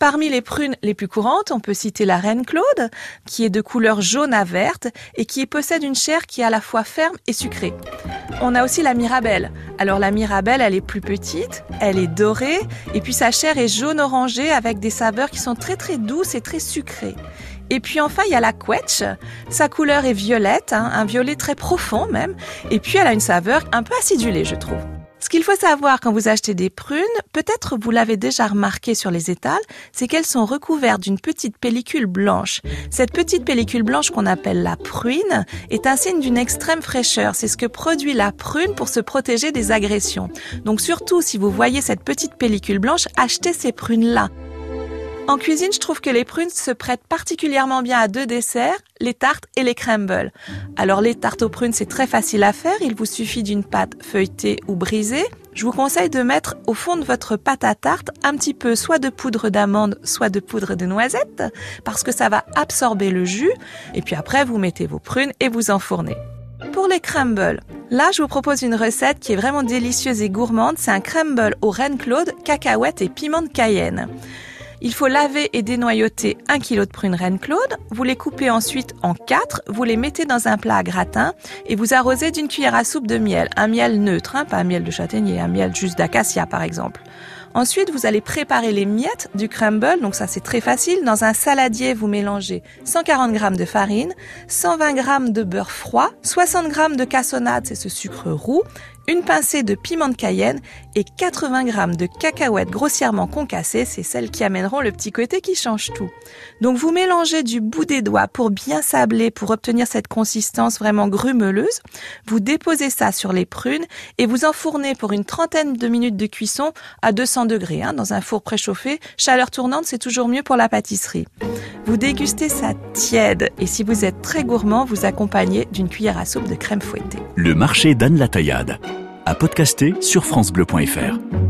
Parmi les prunes les plus courantes, on peut citer la Reine Claude, qui est de couleur jaune à verte et qui possède une chair qui est à la fois ferme et sucrée. On a aussi la Mirabelle. Alors la Mirabelle, elle est plus petite, elle est dorée et puis sa chair est jaune orangé avec des saveurs qui sont très très douces et très sucrées. Et puis enfin, il y a la quetch. Sa couleur est violette, hein, un violet très profond même. Et puis elle a une saveur un peu acidulée, je trouve. Ce qu'il faut savoir quand vous achetez des prunes, peut-être vous l'avez déjà remarqué sur les étals, c'est qu'elles sont recouvertes d'une petite pellicule blanche. Cette petite pellicule blanche qu'on appelle la pruine est un signe d'une extrême fraîcheur. C'est ce que produit la prune pour se protéger des agressions. Donc surtout si vous voyez cette petite pellicule blanche, achetez ces prunes-là. En cuisine, je trouve que les prunes se prêtent particulièrement bien à deux desserts, les tartes et les crumbles. Alors les tartes aux prunes, c'est très facile à faire, il vous suffit d'une pâte feuilletée ou brisée. Je vous conseille de mettre au fond de votre pâte à tarte un petit peu soit de poudre d'amande, soit de poudre de noisette, parce que ça va absorber le jus. Et puis après, vous mettez vos prunes et vous enfournez. Pour les crumbles, là je vous propose une recette qui est vraiment délicieuse et gourmande. C'est un crumble au reine Claude, cacahuètes et piment de cayenne. Il faut laver et dénoyauter un kilo de prunes Reine Claude. Vous les coupez ensuite en quatre. Vous les mettez dans un plat à gratin et vous arrosez d'une cuillère à soupe de miel. Un miel neutre, hein, pas un miel de châtaignier, un miel juste d'acacia par exemple. Ensuite, vous allez préparer les miettes du crumble. Donc ça, c'est très facile. Dans un saladier, vous mélangez 140 g de farine, 120 g de beurre froid, 60 g de cassonade, c'est ce sucre roux, une pincée de piment de cayenne et 80 g de cacahuètes grossièrement concassées, c'est celles qui amèneront le petit côté qui change tout. Donc vous mélangez du bout des doigts pour bien sabler, pour obtenir cette consistance vraiment grumeleuse. Vous déposez ça sur les prunes et vous enfournez pour une trentaine de minutes de cuisson à 200 degrés, hein, dans un four préchauffé. Chaleur tournante, c'est toujours mieux pour la pâtisserie. Vous dégustez ça tiède et si vous êtes très gourmand, vous accompagnez d'une cuillère à soupe de crème fouettée. Le marché d'Anne la Taillade à podcaster sur francebleu.fr.